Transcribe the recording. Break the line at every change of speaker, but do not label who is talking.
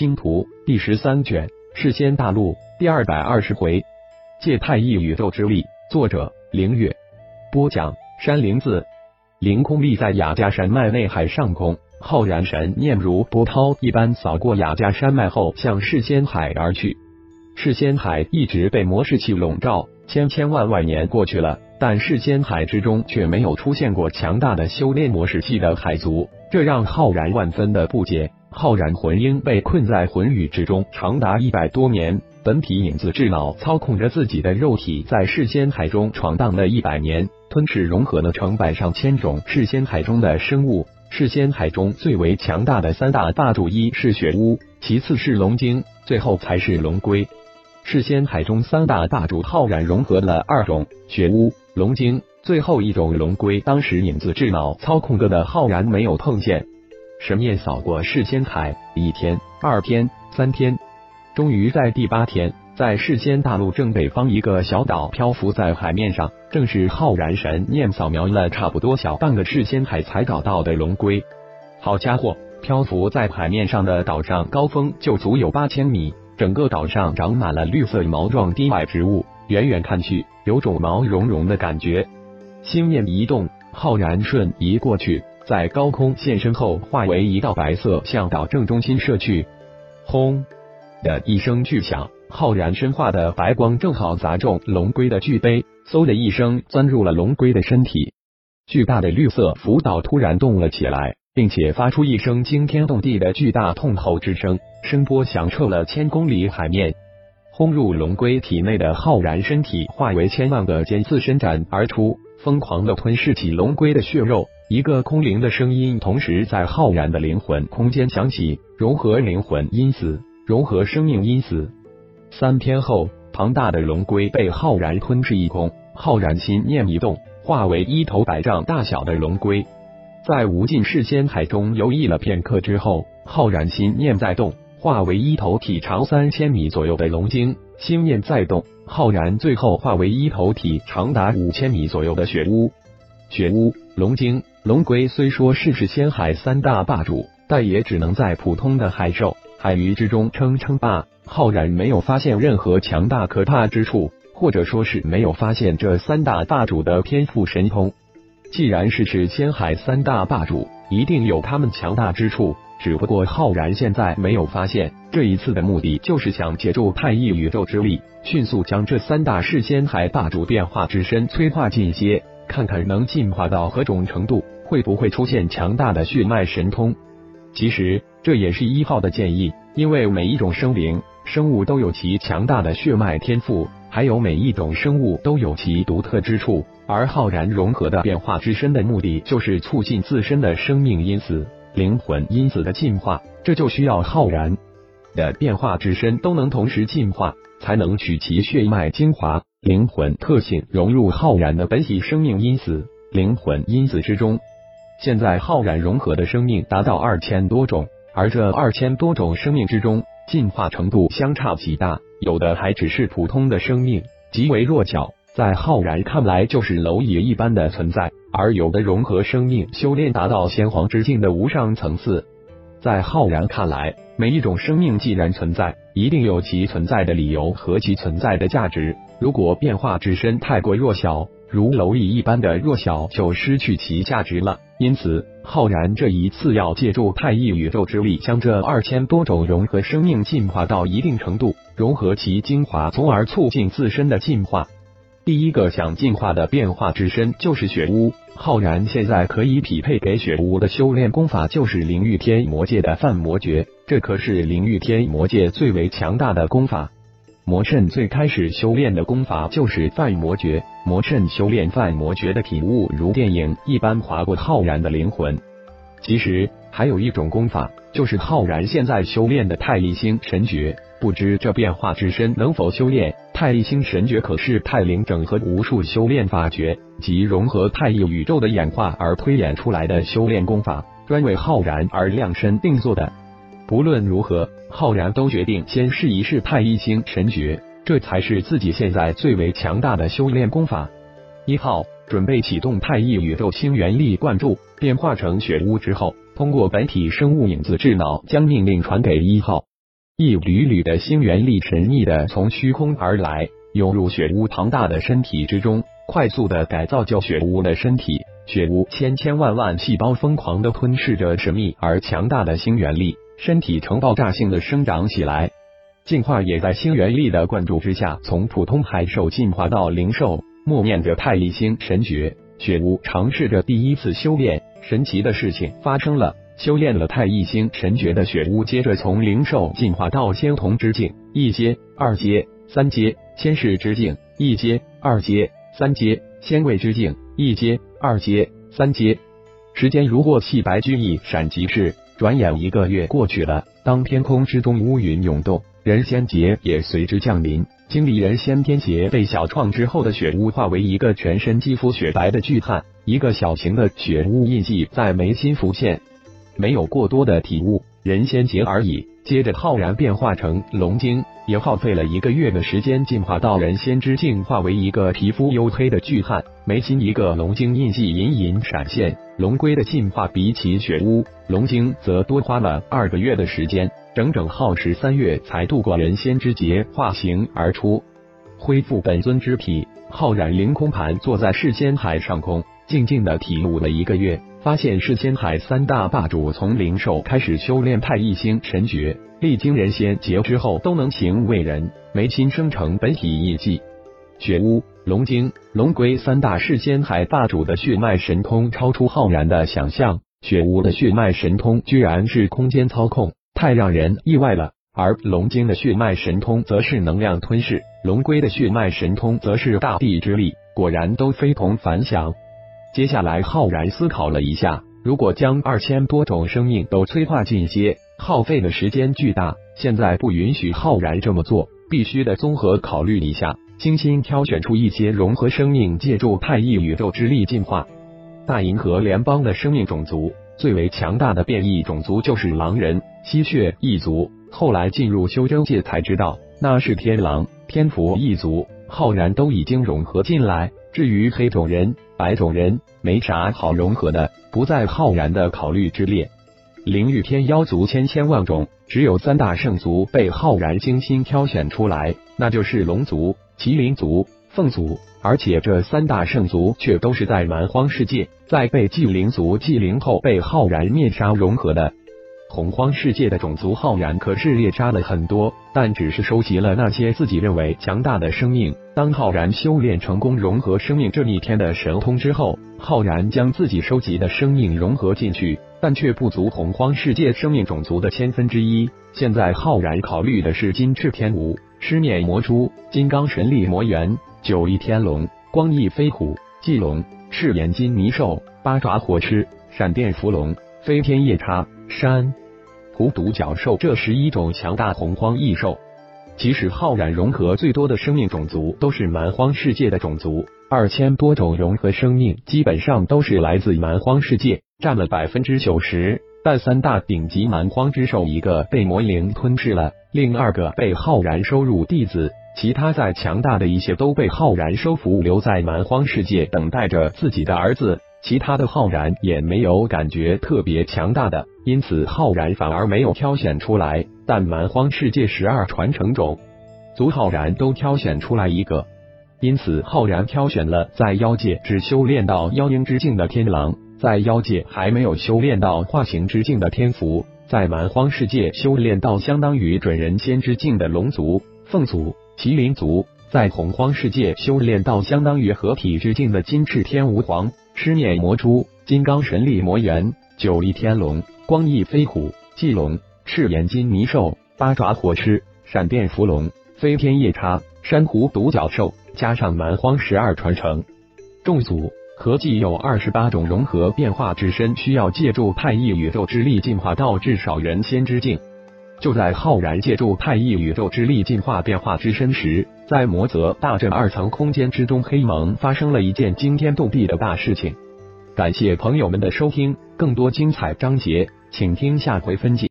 星图》第十三卷《世仙大陆》第二百二十回，借太一宇宙之力。作者：凌月。播讲：山灵子。凌空立在雅加山脉内海上空，浩然神念如波涛一般扫过雅加山脉后，向世仙海而去。世仙海一直被魔士气笼罩，千千万万年过去了，但世仙海之中却没有出现过强大的修炼魔士气的海族，这让浩然万分的不解。浩然魂婴被困在魂宇之中长达一百多年，本体影子智脑操控着自己的肉体在世仙海中闯荡了一百年，吞噬融合了成百上千种世仙海中的生物。世仙海中最为强大的三大霸主，一是血乌，其次是龙精，最后才是龙龟。世仙海中三大霸主浩然融合了二种血乌、龙精，最后一种龙龟。当时影子智脑操控着的浩然没有碰见。神念扫过世仙海，一天、二天、三天，终于在第八天，在世仙大陆正北方一个小岛漂浮在海面上，正是浩然神念扫描了差不多小半个世仙海才找到的龙龟。好家伙，漂浮在海面上的岛上高峰就足有八千米，整个岛上长满了绿色毛状低矮植物，远远看去有种毛茸茸的感觉。心念一动，浩然瞬移过去。在高空现身后，化为一道白色，向岛正中心射去。轰的一声巨响，浩然身化的白光正好砸中龙龟的巨杯，嗖的一声钻入了龙龟的身体。巨大的绿色浮岛突然动了起来，并且发出一声惊天动地的巨大痛吼之声，声波响彻了千公里海面。轰入龙龟体内的浩然身体化为千万个尖刺伸展而出，疯狂的吞噬起龙龟的血肉。一个空灵的声音同时在浩然的灵魂空间响起，融合灵魂因子，融合生命因子。三天后，庞大的龙龟被浩然吞噬一空。浩然心念一动，化为一头百丈大小的龙龟，在无尽世间海中游弋了片刻之后，浩然心念再动，化为一头体长三千米左右的龙鲸。心念再动，浩然最后化为一头体长达五千米左右的雪乌。雪乌、龙鲸。龙龟虽说是是仙海三大霸主，但也只能在普通的海兽、海鱼之中称称霸。浩然没有发现任何强大可怕之处，或者说是没有发现这三大霸主的天赋神通。既然是是仙海三大霸主，一定有他们强大之处，只不过浩然现在没有发现。这一次的目的就是想借助太一宇宙之力，迅速将这三大世仙海霸主变化之身催化进阶。看看能进化到何种程度，会不会出现强大的血脉神通？其实这也是一号的建议，因为每一种生灵生物都有其强大的血脉天赋，还有每一种生物都有其独特之处。而浩然融合的变化之身的目的，就是促进自身的生命因子、灵魂因子的进化，这就需要浩然的变化之身都能同时进化，才能取其血脉精华。灵魂特性融入浩然的本体生命因子、灵魂因子之中。现在浩然融合的生命达到二千多种，而这二千多种生命之中，进化程度相差极大，有的还只是普通的生命，极为弱小，在浩然看来就是蝼蚁一般的存在；而有的融合生命修炼达到先皇之境的无上层次。在浩然看来，每一种生命既然存在，一定有其存在的理由和其存在的价值。如果变化之身太过弱小，如蝼蚁一般的弱小，就失去其价值了。因此，浩然这一次要借助太一宇宙之力，将这二千多种融合生命进化到一定程度，融合其精华，从而促进自身的进化。第一个想进化的变化之身就是血巫。浩然现在可以匹配给血巫的修炼功法，就是灵域天魔界的范魔诀，这可是灵域天魔界最为强大的功法。魔圣最开始修炼的功法就是范魔诀，魔圣修炼范魔诀的体悟如电影一般划过浩然的灵魂。其实还有一种功法，就是浩然现在修炼的太一星神诀，不知这变化之身能否修炼太一星神诀？可是太灵整合无数修炼法诀及融合太一宇宙的演化而推演出来的修炼功法，专为浩然而量身定做的。不论如何，浩然都决定先试一试太一星神诀，这才是自己现在最为强大的修炼功法。一号准备启动太一宇宙星元力灌注，变化成血巫之后，通过本体生物影子智脑将命令传给一号。一缕缕的星元力神秘的从虚空而来，涌入雪屋庞大的身体之中，快速的改造就雪屋的身体。雪屋千千万万细胞疯狂的吞噬着神秘而强大的星元力，身体呈爆炸性的生长起来。进化也在星元力的灌注之下，从普通海兽进化到灵兽。默念着太一星神诀，雪屋尝试着第一次修炼。神奇的事情发生了，修炼了太一星神诀的雪屋，接着从灵兽进化到仙童之境，一阶、二阶、三阶；仙士之境，一阶、二阶、三阶；仙位之境，一阶、二阶、三阶。时间如过隙，白居易闪即逝。转眼一个月过去了，当天空之中乌云涌动。人仙劫也随之降临，经历人仙天劫被小创之后的雪屋化为一个全身肌肤雪白的巨汉，一个小型的雪屋印记在眉心浮现，没有过多的体悟，人仙劫而已。接着浩然变化成龙精，也耗费了一个月的时间进化到人仙之境，化为一个皮肤黝黑的巨汉，眉心一个龙精印记隐隐闪现。龙龟的进化比起雪屋，龙精则多花了二个月的时间。整整耗时三月才度过人仙之劫，化形而出，恢复本尊之体。浩然凌空盘坐在世仙海上空，静静的体悟了一个月，发现世仙海三大霸主从灵兽开始修炼太一星神诀，历经人仙劫之后都能行为人，眉心生成本体印记。雪屋、龙精、龙龟三大世仙海霸主的血脉神通超出浩然的想象，雪屋的血脉神通居然是空间操控。太让人意外了，而龙精的血脉神通则是能量吞噬，龙龟的血脉神通则是大地之力，果然都非同凡响。接下来，浩然思考了一下，如果将二千多种生命都催化进阶，耗费的时间巨大，现在不允许浩然这么做，必须得综合考虑一下，精心挑选出一些融合生命，借助太一宇宙之力进化。大银河联邦的生命种族。最为强大的变异种族就是狼人吸血一族，后来进入修真界才知道那是天狼天佛一族，浩然都已经融合进来。至于黑种人、白种人，没啥好融合的，不在浩然的考虑之列。灵域天妖族千千万种，只有三大圣族被浩然精心挑选出来，那就是龙族、麒麟族、凤族。而且这三大圣族却都是在蛮荒世界，在被纪灵族纪灵后被浩然灭杀融合的。洪荒世界的种族浩然可是猎杀了很多，但只是收集了那些自己认为强大的生命。当浩然修炼成功融合生命这一天的神通之后，浩然将自己收集的生命融合进去，但却不足洪荒世界生命种族的千分之一。现在浩然考虑的是金翅天舞、狮面魔蛛、金刚神力魔猿。九翼天龙、光翼飞虎、棘龙、赤眼金泥兽、八爪火狮、闪电伏龙、飞天夜叉、山狐独角兽这十一种强大洪荒异兽，即使浩然融合最多的生命种族都是蛮荒世界的种族，二千多种融合生命基本上都是来自蛮荒世界，占了百分之九十。但三大顶级蛮荒之兽，一个被魔灵吞噬了，另二个被浩然收入弟子。其他再强大的一些都被浩然收服，留在蛮荒世界等待着自己的儿子。其他的浩然也没有感觉特别强大的，因此浩然反而没有挑选出来。但蛮荒世界十二传承种族浩然都挑选出来一个，因此浩然挑选了在妖界只修炼到妖婴之境的天狼，在妖界还没有修炼到化形之境的天福，在蛮荒世界修炼到相当于准人仙之境的龙族、凤族。麒麟族在洪荒世界修炼到相当于合体之境的金翅天吾皇、狮面魔蛛、金刚神力魔猿、九翼天龙、光翼飞虎、棘龙、赤眼金泥兽、八爪火狮、闪电伏龙、飞天夜叉、珊瑚独角兽，加上蛮荒十二传承众族，合计有二十八种融合变化之身，需要借助太一宇宙之力进化到至少人仙之境。就在浩然借助太一宇宙之力进化变化之身时，在魔泽大阵二层空间之中，黑盟发生了一件惊天动地的大事情。感谢朋友们的收听，更多精彩章节，请听下回分解。